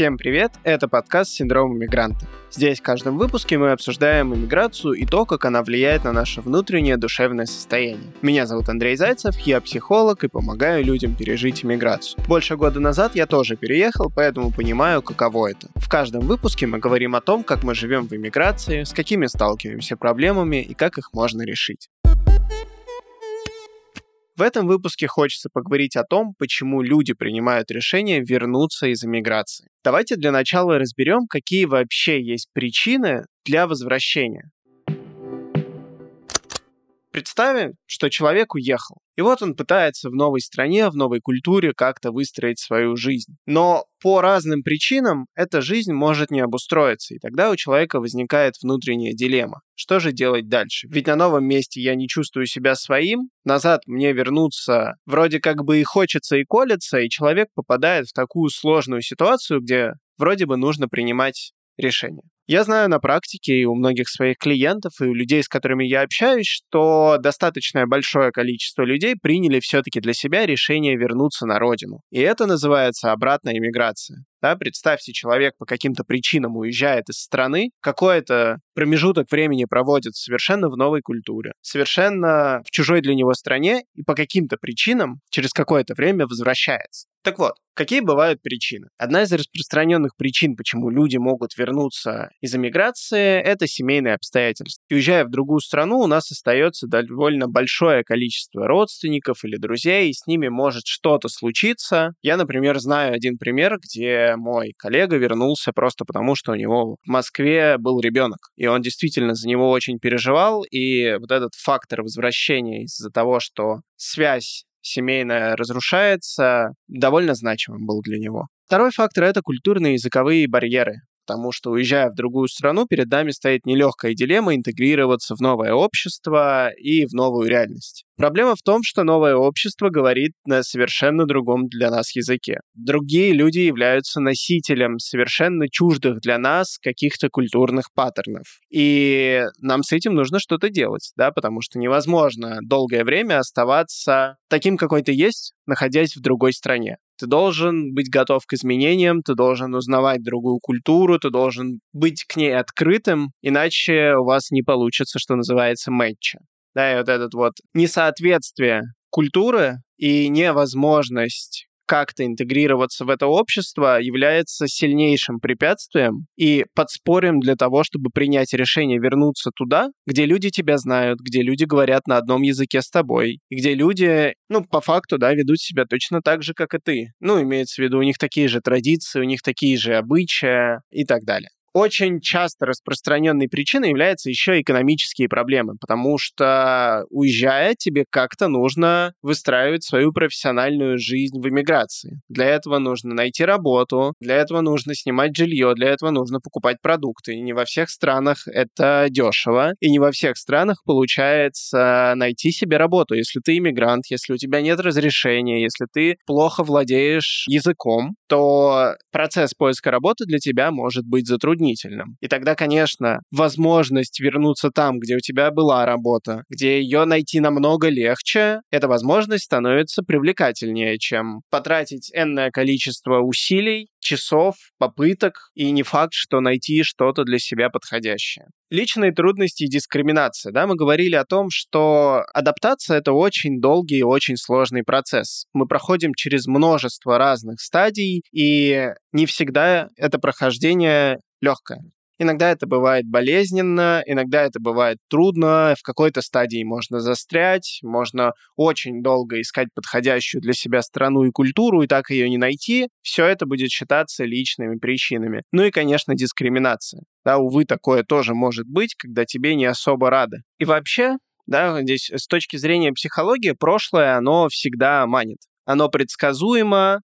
Всем привет, это подкаст «Синдром иммигранта». Здесь в каждом выпуске мы обсуждаем иммиграцию и то, как она влияет на наше внутреннее душевное состояние. Меня зовут Андрей Зайцев, я психолог и помогаю людям пережить иммиграцию. Больше года назад я тоже переехал, поэтому понимаю, каково это. В каждом выпуске мы говорим о том, как мы живем в иммиграции, с какими сталкиваемся проблемами и как их можно решить. В этом выпуске хочется поговорить о том, почему люди принимают решение вернуться из эмиграции. Давайте для начала разберем, какие вообще есть причины для возвращения. Представим, что человек уехал. И вот он пытается в новой стране, в новой культуре как-то выстроить свою жизнь. Но по разным причинам эта жизнь может не обустроиться, и тогда у человека возникает внутренняя дилемма. Что же делать дальше? Ведь на новом месте я не чувствую себя своим, назад мне вернуться вроде как бы и хочется, и колется, и человек попадает в такую сложную ситуацию, где вроде бы нужно принимать решение. Я знаю на практике и у многих своих клиентов, и у людей, с которыми я общаюсь, что достаточно большое количество людей приняли все-таки для себя решение вернуться на родину. И это называется обратная иммиграция. Да, представьте, человек по каким-то причинам уезжает из страны, какой-то промежуток времени проводит совершенно в новой культуре, совершенно в чужой для него стране, и по каким-то причинам через какое-то время возвращается. Так вот, какие бывают причины? Одна из распространенных причин, почему люди могут вернуться из эмиграции, это семейные обстоятельства. Уезжая в другую страну, у нас остается довольно большое количество родственников или друзей, и с ними может что-то случиться. Я, например, знаю один пример, где мой коллега вернулся просто потому, что у него в Москве был ребенок. И он действительно за него очень переживал, и вот этот фактор возвращения из-за того, что связь семейная разрушается, довольно значимым был для него. Второй фактор — это культурные и языковые барьеры потому что, уезжая в другую страну, перед нами стоит нелегкая дилемма интегрироваться в новое общество и в новую реальность. Проблема в том, что новое общество говорит на совершенно другом для нас языке. Другие люди являются носителем совершенно чуждых для нас каких-то культурных паттернов. И нам с этим нужно что-то делать, да, потому что невозможно долгое время оставаться таким, какой ты есть, находясь в другой стране. Ты должен быть готов к изменениям, ты должен узнавать другую культуру, ты должен быть к ней открытым, иначе у вас не получится, что называется, мэтча. Да, и вот этот вот несоответствие культуры и невозможность как-то интегрироваться в это общество является сильнейшим препятствием и подспорьем для того, чтобы принять решение вернуться туда, где люди тебя знают, где люди говорят на одном языке с тобой, где люди, ну, по факту, да, ведут себя точно так же, как и ты. Ну, имеется в виду, у них такие же традиции, у них такие же обычаи и так далее очень часто распространенной причиной являются еще экономические проблемы, потому что уезжая, тебе как-то нужно выстраивать свою профессиональную жизнь в эмиграции. Для этого нужно найти работу, для этого нужно снимать жилье, для этого нужно покупать продукты. И не во всех странах это дешево, и не во всех странах получается найти себе работу. Если ты иммигрант, если у тебя нет разрешения, если ты плохо владеешь языком, то процесс поиска работы для тебя может быть затруднен затруднительным. И тогда, конечно, возможность вернуться там, где у тебя была работа, где ее найти намного легче, эта возможность становится привлекательнее, чем потратить энное количество усилий, часов, попыток, и не факт, что найти что-то для себя подходящее. Личные трудности и дискриминация. Да, мы говорили о том, что адаптация — это очень долгий и очень сложный процесс. Мы проходим через множество разных стадий, и не всегда это прохождение легкое. Иногда это бывает болезненно, иногда это бывает трудно, в какой-то стадии можно застрять, можно очень долго искать подходящую для себя страну и культуру, и так ее не найти. Все это будет считаться личными причинами. Ну и, конечно, дискриминация. Да, увы, такое тоже может быть, когда тебе не особо рады. И вообще, да, здесь с точки зрения психологии, прошлое, оно всегда манит. Оно предсказуемо,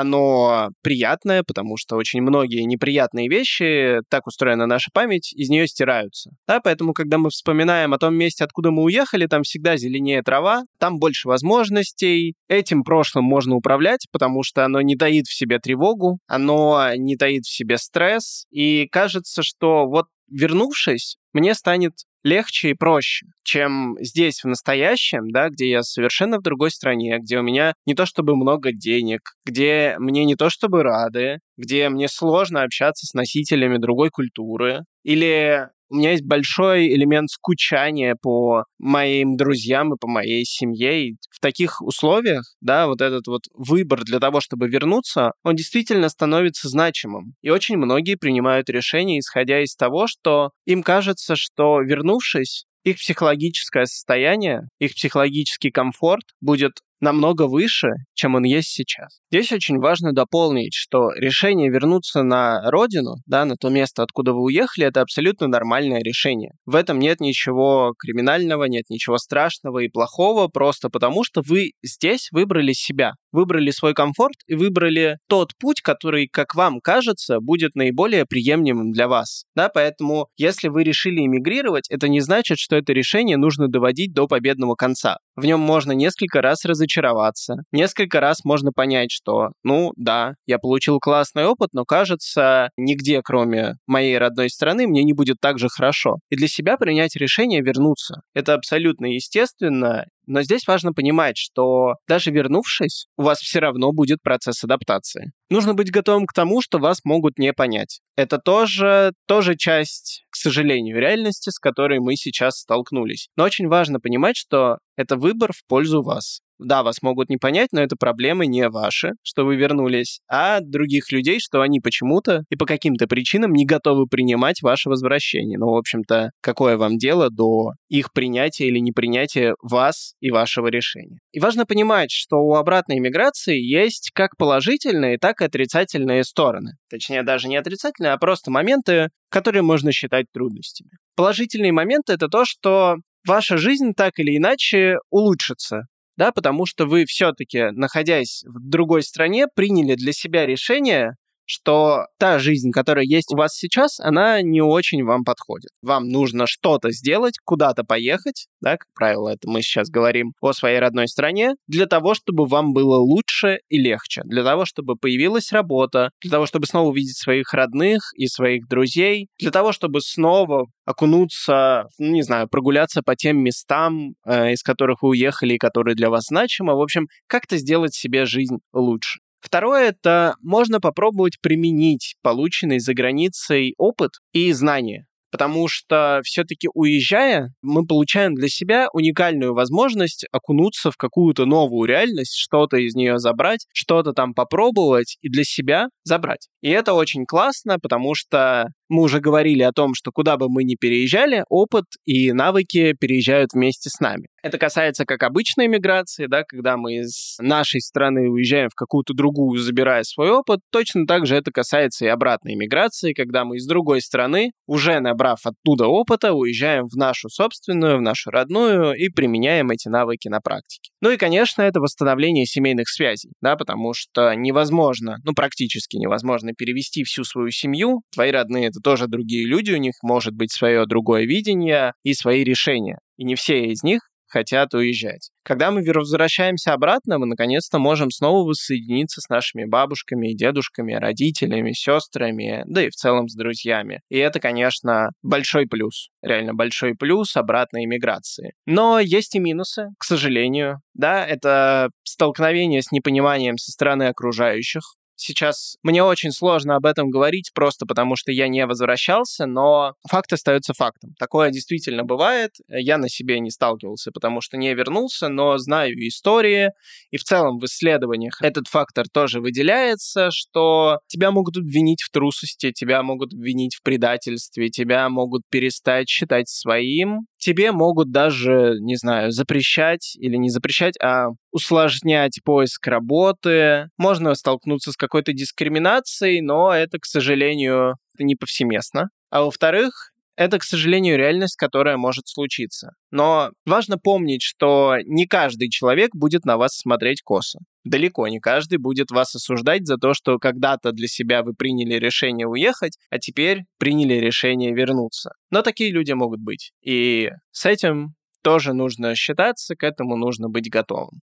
оно приятное, потому что очень многие неприятные вещи, так устроена наша память, из нее стираются. Да, поэтому, когда мы вспоминаем о том месте, откуда мы уехали, там всегда зеленее трава, там больше возможностей. Этим прошлым можно управлять, потому что оно не таит в себе тревогу, оно не таит в себе стресс, и кажется, что вот вернувшись, мне станет легче и проще, чем здесь, в настоящем, да, где я совершенно в другой стране, где у меня не то чтобы много денег, где мне не то чтобы рады, где мне сложно общаться с носителями другой культуры, или у меня есть большой элемент скучания по моим друзьям и по моей семье. И в таких условиях, да, вот этот вот выбор для того, чтобы вернуться, он действительно становится значимым. И очень многие принимают решения, исходя из того, что им кажется, что вернувшись, их психологическое состояние, их психологический комфорт будет намного выше, чем он есть сейчас. Здесь очень важно дополнить, что решение вернуться на родину, да, на то место, откуда вы уехали, это абсолютно нормальное решение. В этом нет ничего криминального, нет ничего страшного и плохого, просто потому что вы здесь выбрали себя, выбрали свой комфорт и выбрали тот путь, который, как вам кажется, будет наиболее приемлемым для вас. Да, поэтому, если вы решили эмигрировать, это не значит, что это решение нужно доводить до победного конца. В нем можно несколько раз разочароваться. Несколько раз можно понять, что, ну да, я получил классный опыт, но кажется, нигде, кроме моей родной страны, мне не будет так же хорошо. И для себя принять решение вернуться. Это абсолютно естественно, но здесь важно понимать, что даже вернувшись, у вас все равно будет процесс адаптации. Нужно быть готовым к тому, что вас могут не понять. Это тоже, тоже часть, к сожалению, реальности, с которой мы сейчас столкнулись. Но очень важно понимать, что это выбор в пользу вас. Да, вас могут не понять, но это проблемы не ваши, что вы вернулись, а других людей, что они почему-то и по каким-то причинам не готовы принимать ваше возвращение. Ну, в общем-то, какое вам дело до их принятия или непринятия вас и вашего решения. И важно понимать, что у обратной иммиграции есть как положительные, так и отрицательные стороны. Точнее, даже не отрицательные, а просто моменты, которые можно считать трудностями. Положительные моменты — это то, что ваша жизнь так или иначе улучшится да, потому что вы все-таки, находясь в другой стране, приняли для себя решение, что та жизнь, которая есть у вас сейчас, она не очень вам подходит. Вам нужно что-то сделать, куда-то поехать, да, как правило, это мы сейчас говорим о своей родной стране, для того, чтобы вам было лучше и легче, для того, чтобы появилась работа, для того, чтобы снова увидеть своих родных и своих друзей, для того, чтобы снова окунуться, ну, не знаю, прогуляться по тем местам, э, из которых вы уехали и которые для вас значимы. В общем, как-то сделать себе жизнь лучше. Второе — это можно попробовать применить полученный за границей опыт и знания потому что все-таки уезжая, мы получаем для себя уникальную возможность окунуться в какую-то новую реальность, что-то из нее забрать, что-то там попробовать и для себя забрать. И это очень классно, потому что мы уже говорили о том, что куда бы мы ни переезжали, опыт и навыки переезжают вместе с нами. Это касается как обычной миграции, да, когда мы из нашей страны уезжаем в какую-то другую, забирая свой опыт. Точно так же это касается и обратной миграции, когда мы из другой страны, уже набрав оттуда опыта, уезжаем в нашу собственную, в нашу родную и применяем эти навыки на практике. Ну и, конечно, это восстановление семейных связей, да, потому что невозможно, ну практически невозможно перевести всю свою семью. Твои родные — это тоже другие люди, у них может быть свое другое видение и свои решения. И не все из них хотят уезжать. Когда мы возвращаемся обратно, мы наконец-то можем снова воссоединиться с нашими бабушками, дедушками, родителями, сестрами, да и в целом с друзьями. И это, конечно, большой плюс, реально большой плюс обратной иммиграции. Но есть и минусы, к сожалению. Да, это столкновение с непониманием со стороны окружающих, Сейчас мне очень сложно об этом говорить, просто потому что я не возвращался, но факт остается фактом. Такое действительно бывает. Я на себе не сталкивался, потому что не вернулся, но знаю истории. И в целом в исследованиях этот фактор тоже выделяется, что тебя могут обвинить в трусости, тебя могут обвинить в предательстве, тебя могут перестать считать своим, тебе могут даже, не знаю, запрещать или не запрещать, а усложнять поиск работы. Можно столкнуться с какой-то дискриминацией, но это, к сожалению, не повсеместно. А во-вторых, это, к сожалению, реальность, которая может случиться. Но важно помнить, что не каждый человек будет на вас смотреть косо. Далеко не каждый будет вас осуждать за то, что когда-то для себя вы приняли решение уехать, а теперь приняли решение вернуться. Но такие люди могут быть. И с этим тоже нужно считаться, к этому нужно быть готовым.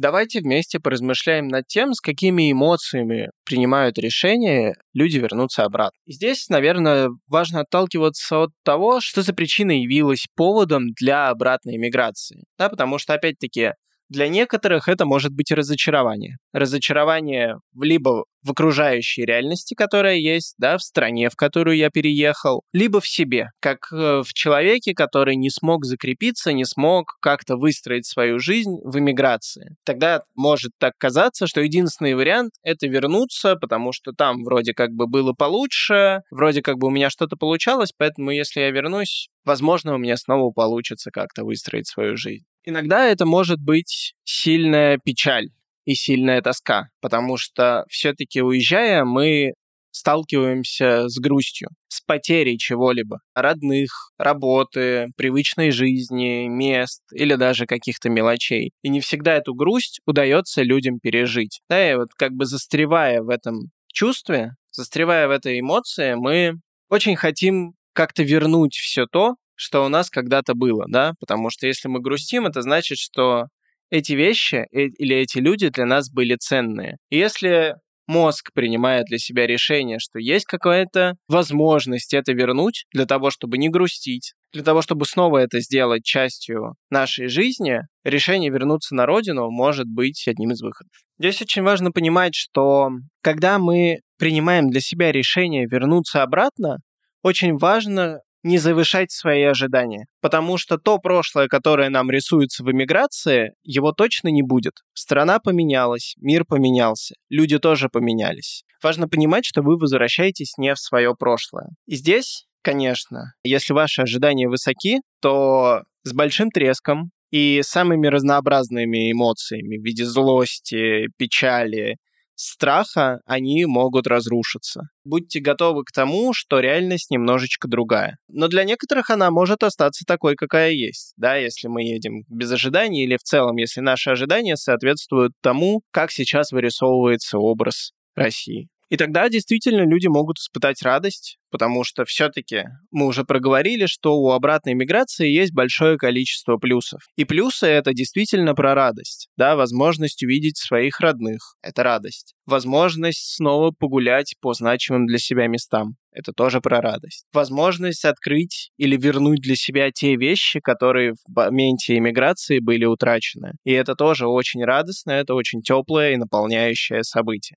Давайте вместе поразмышляем над тем, с какими эмоциями принимают решение люди вернуться обратно. Здесь, наверное, важно отталкиваться от того, что за причина явилась поводом для обратной миграции. Да, потому что, опять-таки, для некоторых это может быть разочарование. Разочарование либо в окружающей реальности, которая есть, да, в стране, в которую я переехал, либо в себе, как э, в человеке, который не смог закрепиться, не смог как-то выстроить свою жизнь в эмиграции. Тогда может так казаться, что единственный вариант — это вернуться, потому что там вроде как бы было получше, вроде как бы у меня что-то получалось, поэтому если я вернусь, возможно, у меня снова получится как-то выстроить свою жизнь. Иногда это может быть сильная печаль и сильная тоска, потому что все-таки уезжая, мы сталкиваемся с грустью, с потерей чего-либо, родных, работы, привычной жизни, мест или даже каких-то мелочей. И не всегда эту грусть удается людям пережить. Да, и вот как бы застревая в этом чувстве, застревая в этой эмоции, мы очень хотим как-то вернуть все то, что у нас когда-то было, да, потому что если мы грустим, это значит, что эти вещи э, или эти люди для нас были ценные. И если мозг принимает для себя решение, что есть какая-то возможность это вернуть для того, чтобы не грустить, для того, чтобы снова это сделать частью нашей жизни, решение вернуться на родину может быть одним из выходов. Здесь очень важно понимать, что когда мы принимаем для себя решение вернуться обратно, очень важно не завышать свои ожидания. Потому что то прошлое, которое нам рисуется в эмиграции, его точно не будет. Страна поменялась, мир поменялся, люди тоже поменялись. Важно понимать, что вы возвращаетесь не в свое прошлое. И здесь, конечно, если ваши ожидания высоки, то с большим треском и самыми разнообразными эмоциями в виде злости, печали, страха они могут разрушиться. Будьте готовы к тому, что реальность немножечко другая. Но для некоторых она может остаться такой, какая есть. Да, если мы едем без ожиданий или в целом, если наши ожидания соответствуют тому, как сейчас вырисовывается образ России. И тогда действительно люди могут испытать радость, потому что все-таки мы уже проговорили, что у обратной миграции есть большое количество плюсов. И плюсы это действительно про радость. Да, возможность увидеть своих родных — это радость. Возможность снова погулять по значимым для себя местам. Это тоже про радость. Возможность открыть или вернуть для себя те вещи, которые в моменте иммиграции были утрачены. И это тоже очень радостно, это очень теплое и наполняющее событие.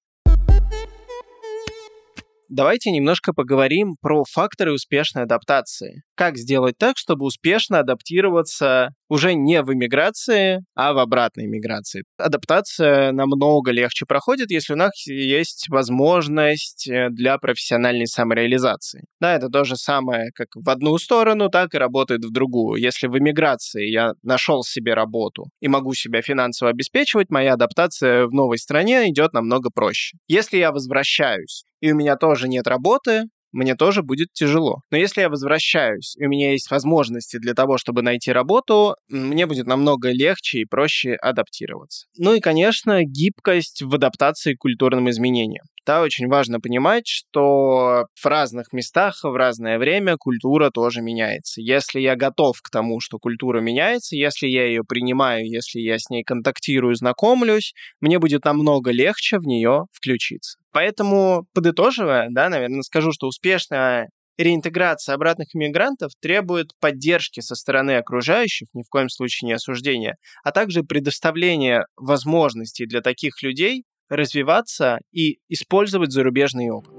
Давайте немножко поговорим про факторы успешной адаптации. Как сделать так, чтобы успешно адаптироваться уже не в иммиграции, а в обратной миграции. Адаптация намного легче проходит, если у нас есть возможность э, для профессиональной самореализации. Да, это то же самое, как в одну сторону, так и работает в другую. Если в иммиграции я нашел себе работу и могу себя финансово обеспечивать, моя адаптация в новой стране идет намного проще. Если я возвращаюсь и у меня тоже нет работы, мне тоже будет тяжело. Но если я возвращаюсь, и у меня есть возможности для того, чтобы найти работу, мне будет намного легче и проще адаптироваться. Ну и, конечно, гибкость в адаптации к культурным изменениям. Да, очень важно понимать, что в разных местах в разное время культура тоже меняется. Если я готов к тому, что культура меняется, если я ее принимаю, если я с ней контактирую, знакомлюсь, мне будет намного легче в нее включиться. Поэтому, подытоживая, да, наверное, скажу, что успешная реинтеграция обратных иммигрантов требует поддержки со стороны окружающих, ни в коем случае не осуждения, а также предоставления возможностей для таких людей развиваться и использовать зарубежный опыт.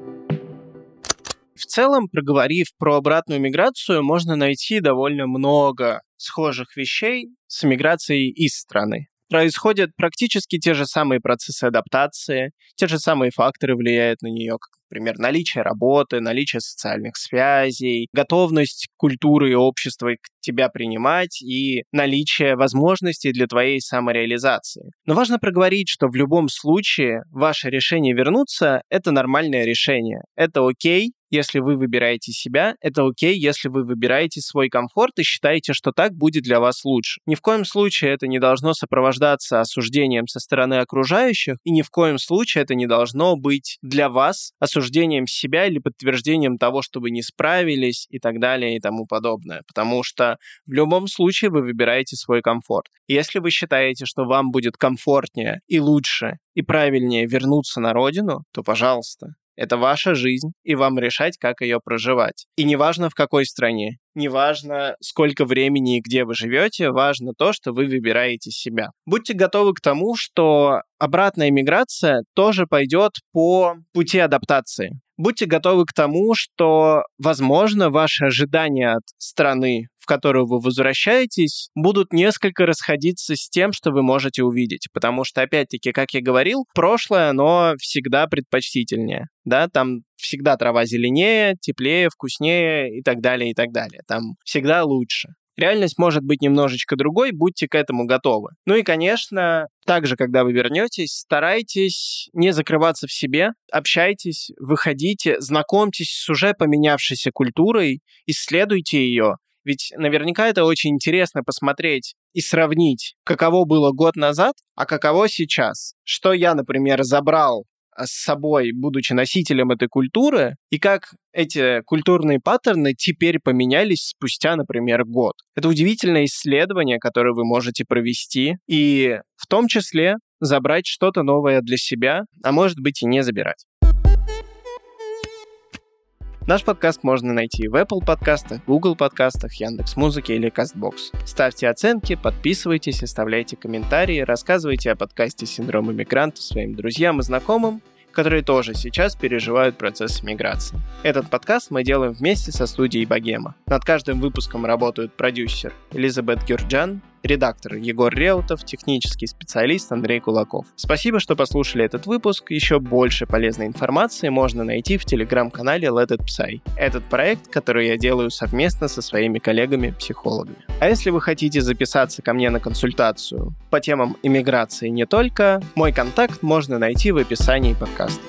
В целом, проговорив про обратную миграцию, можно найти довольно много схожих вещей с миграцией из страны происходят практически те же самые процессы адаптации, те же самые факторы влияют на нее, как, например, наличие работы, наличие социальных связей, готовность культуры и общества тебя принимать и наличие возможностей для твоей самореализации. Но важно проговорить, что в любом случае ваше решение вернуться — это нормальное решение. Это окей, если вы выбираете себя, это окей, если вы выбираете свой комфорт и считаете, что так будет для вас лучше. Ни в коем случае это не должно сопровождаться осуждением со стороны окружающих, и ни в коем случае это не должно быть для вас осуждением себя или подтверждением того, что вы не справились и так далее и тому подобное. Потому что в любом случае вы выбираете свой комфорт. Если вы считаете, что вам будет комфортнее и лучше и правильнее вернуться на родину, то, пожалуйста, это ваша жизнь, и вам решать, как ее проживать. И неважно в какой стране, неважно сколько времени и где вы живете, важно то, что вы выбираете себя. Будьте готовы к тому, что обратная миграция тоже пойдет по пути адаптации. Будьте готовы к тому, что, возможно, ваши ожидания от страны, в которую вы возвращаетесь, будут несколько расходиться с тем, что вы можете увидеть. Потому что, опять-таки, как я говорил, прошлое, оно всегда предпочтительнее. Да, там всегда трава зеленее, теплее, вкуснее и так далее, и так далее. Там всегда лучше. Реальность может быть немножечко другой, будьте к этому готовы. Ну и, конечно, также, когда вы вернетесь, старайтесь не закрываться в себе, общайтесь, выходите, знакомьтесь с уже поменявшейся культурой, исследуйте ее, ведь наверняка это очень интересно посмотреть и сравнить, каково было год назад, а каково сейчас. Что я, например, забрал а, с собой, будучи носителем этой культуры, и как эти культурные паттерны теперь поменялись спустя, например, год. Это удивительное исследование, которое вы можете провести, и в том числе забрать что-то новое для себя, а может быть и не забирать. Наш подкаст можно найти в Apple подкастах, Google подкастах, Яндекс Музыке или CastBox. Ставьте оценки, подписывайтесь, оставляйте комментарии, рассказывайте о подкасте «Синдром иммигранта» своим друзьям и знакомым, которые тоже сейчас переживают процесс миграции. Этот подкаст мы делаем вместе со студией Богема. Над каждым выпуском работают продюсер Элизабет Гюрджан, редактор Егор Реутов, технический специалист Андрей Кулаков. Спасибо, что послушали этот выпуск. Еще больше полезной информации можно найти в телеграм-канале Let It Psy. Этот проект, который я делаю совместно со своими коллегами-психологами. А если вы хотите записаться ко мне на консультацию по темам иммиграции не только, мой контакт можно найти в описании подкаста.